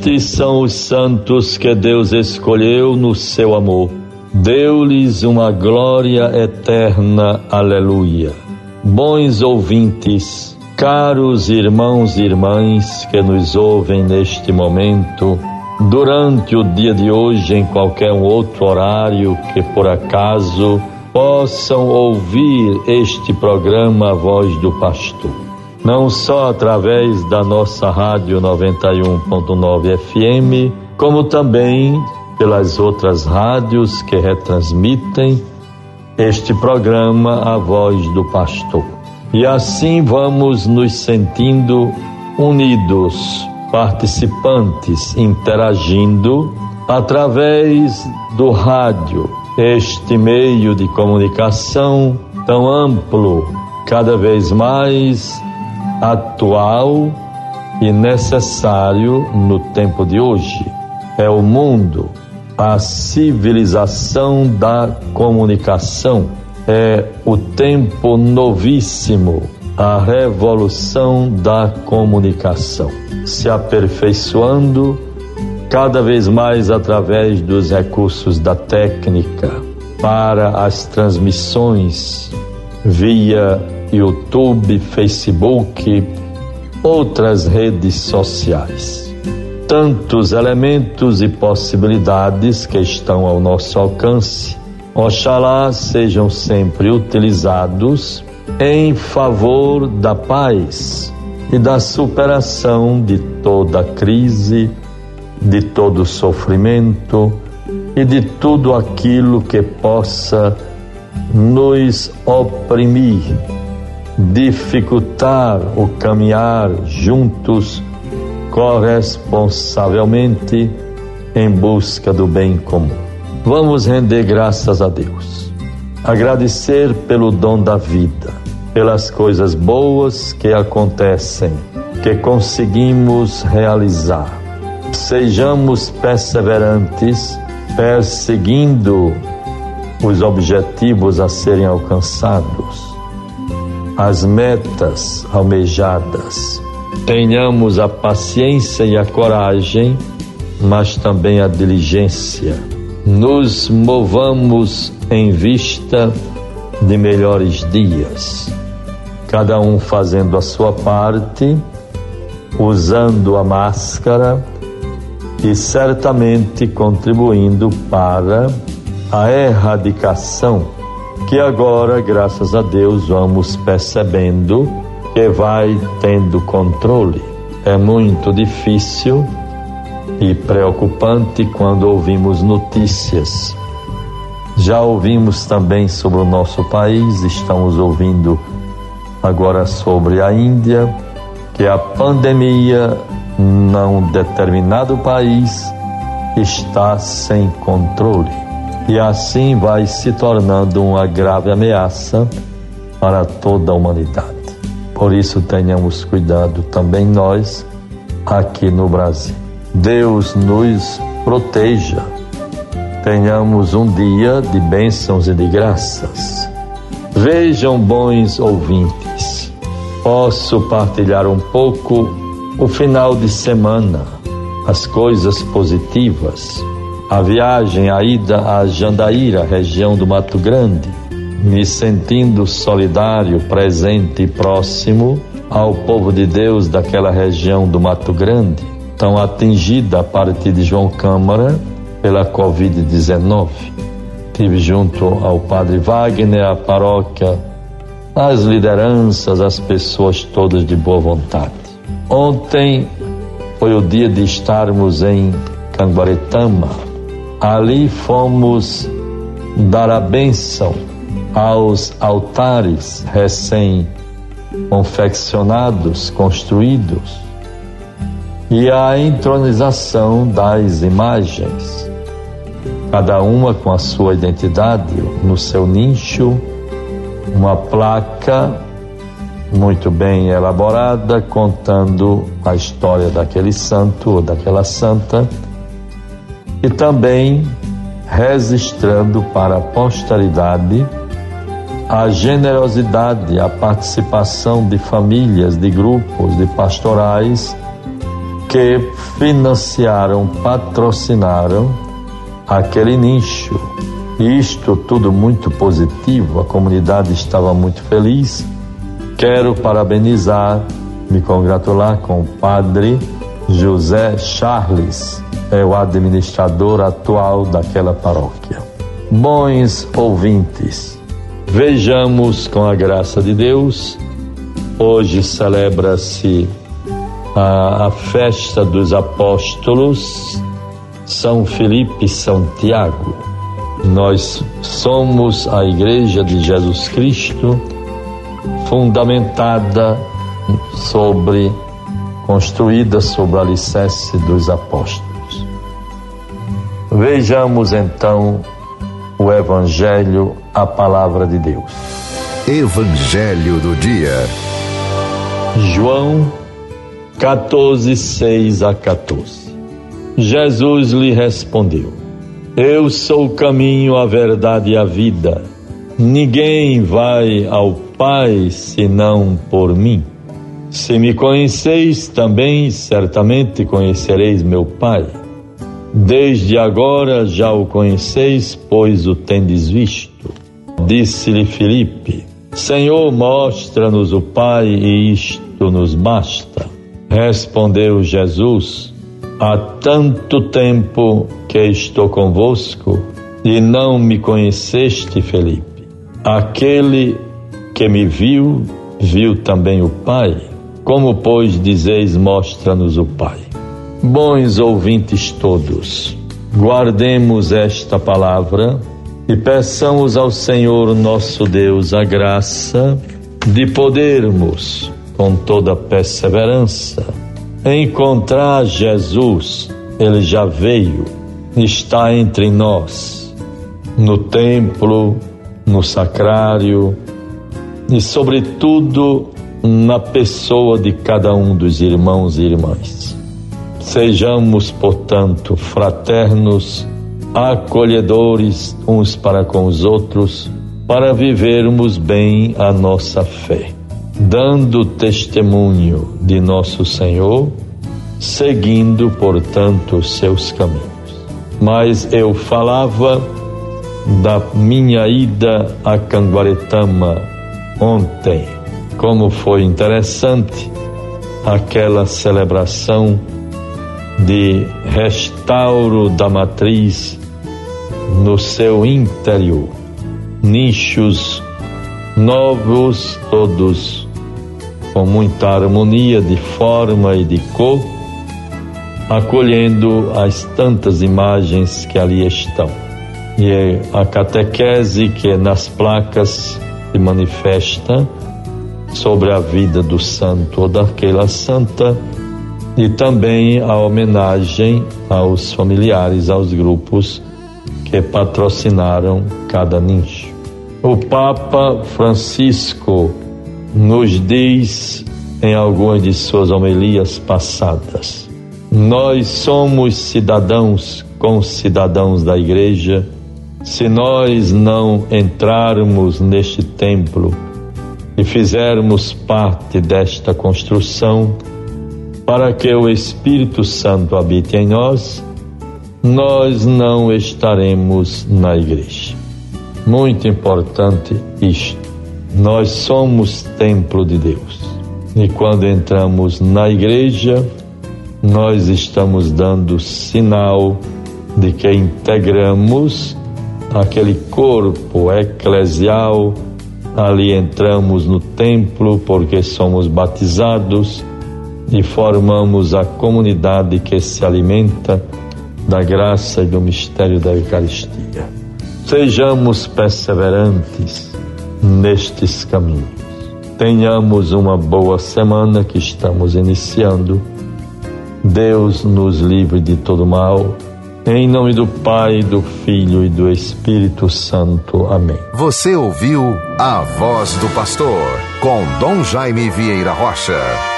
Estes são os santos que Deus escolheu no seu amor. Deu-lhes uma glória eterna. Aleluia. Bons ouvintes, caros irmãos e irmãs que nos ouvem neste momento, durante o dia de hoje, em qualquer outro horário que por acaso possam ouvir este programa A Voz do Pastor não só através da nossa rádio 91.9 FM, como também pelas outras rádios que retransmitem este programa A Voz do Pastor. E assim vamos nos sentindo unidos, participantes, interagindo através do rádio, este meio de comunicação tão amplo, cada vez mais atual e necessário no tempo de hoje. É o mundo, a civilização da comunicação, é o tempo novíssimo, a revolução da comunicação, se aperfeiçoando cada vez mais através dos recursos da técnica para as transmissões via YouTube, Facebook, outras redes sociais. Tantos elementos e possibilidades que estão ao nosso alcance, oxalá sejam sempre utilizados em favor da paz e da superação de toda crise, de todo sofrimento e de tudo aquilo que possa nos oprimir dificultar o caminhar juntos corresponsavelmente em busca do bem comum. Vamos render graças a Deus, agradecer pelo dom da vida, pelas coisas boas que acontecem, que conseguimos realizar. Sejamos perseverantes, perseguindo os objetivos a serem alcançados as metas almejadas. Tenhamos a paciência e a coragem, mas também a diligência. Nos movamos em vista de melhores dias, cada um fazendo a sua parte, usando a máscara e certamente contribuindo para a erradicação que agora, graças a Deus, vamos percebendo que vai tendo controle. É muito difícil e preocupante quando ouvimos notícias. Já ouvimos também sobre o nosso país, estamos ouvindo agora sobre a Índia, que a pandemia num determinado país está sem controle e assim vai se tornando uma grave ameaça para toda a humanidade. Por isso, tenhamos cuidado também nós aqui no Brasil. Deus nos proteja. Tenhamos um dia de bênçãos e de graças. Vejam, bons ouvintes, posso partilhar um pouco o final de semana, as coisas positivas a viagem, a ida a Jandaíra, região do Mato Grande, me sentindo solidário, presente e próximo ao povo de Deus daquela região do Mato Grande, tão atingida a partir de João Câmara pela Covid-19. Tive junto ao Padre Wagner, a paróquia, as lideranças, as pessoas todas de boa vontade. Ontem foi o dia de estarmos em Canguaretama, Ali fomos dar a bênção aos altares recém-confeccionados, construídos, e a entronização das imagens, cada uma com a sua identidade, no seu nicho, uma placa muito bem elaborada contando a história daquele santo ou daquela santa e também registrando para a posteridade a generosidade, a participação de famílias, de grupos, de pastorais que financiaram, patrocinaram aquele nicho. Isto tudo muito positivo, a comunidade estava muito feliz. Quero parabenizar, me congratular com o padre José Charles, é o administrador atual daquela paróquia. Bons ouvintes, vejamos com a graça de Deus, hoje celebra-se a, a festa dos apóstolos São Felipe e São Tiago. Nós somos a Igreja de Jesus Cristo, fundamentada sobre, construída sobre o alicerce dos apóstolos. Vejamos então o Evangelho, a palavra de Deus. Evangelho do dia. João 14, 6 a 14. Jesus lhe respondeu: Eu sou o caminho, a verdade e a vida. Ninguém vai ao Pai senão por mim. Se me conheceis, também certamente conhecereis meu Pai. Desde agora já o conheceis, pois o tendes visto. Disse-lhe Filipe: Senhor, mostra-nos o Pai, e isto nos basta. Respondeu Jesus: Há tanto tempo que estou convosco e não me conheceste, Felipe. Aquele que me viu, viu também o Pai. Como, pois, dizeis, mostra-nos o Pai? Bons ouvintes todos, guardemos esta palavra e peçamos ao Senhor nosso Deus a graça de podermos com toda perseverança. Encontrar Jesus, ele já veio, está entre nós, no templo, no sacrário e, sobretudo, na pessoa de cada um dos irmãos e irmãs. Sejamos, portanto, fraternos, acolhedores uns para com os outros, para vivermos bem a nossa fé dando testemunho de nosso Senhor, seguindo, portanto, seus caminhos. Mas eu falava da minha ida a Canguaretama ontem, como foi interessante aquela celebração de restauro da matriz no seu interior. Nichos novos, todos com muita harmonia de forma e de cor, acolhendo as tantas imagens que ali estão. E é a catequese que é nas placas se manifesta sobre a vida do santo ou daquela santa e também a homenagem aos familiares, aos grupos que patrocinaram cada nicho. O Papa Francisco nos diz em algumas de suas homilias passadas. Nós somos cidadãos com cidadãos da igreja. Se nós não entrarmos neste templo e fizermos parte desta construção, para que o Espírito Santo habite em nós, nós não estaremos na igreja. Muito importante isto. Nós somos templo de Deus. E quando entramos na igreja, nós estamos dando sinal de que integramos aquele corpo eclesial. Ali entramos no templo porque somos batizados e formamos a comunidade que se alimenta da graça e do mistério da Eucaristia. Sejamos perseverantes nestes caminhos. Tenhamos uma boa semana que estamos iniciando. Deus nos livre de todo mal. Em nome do Pai, do Filho e do Espírito Santo. Amém. Você ouviu a voz do pastor com Dom Jaime Vieira Rocha.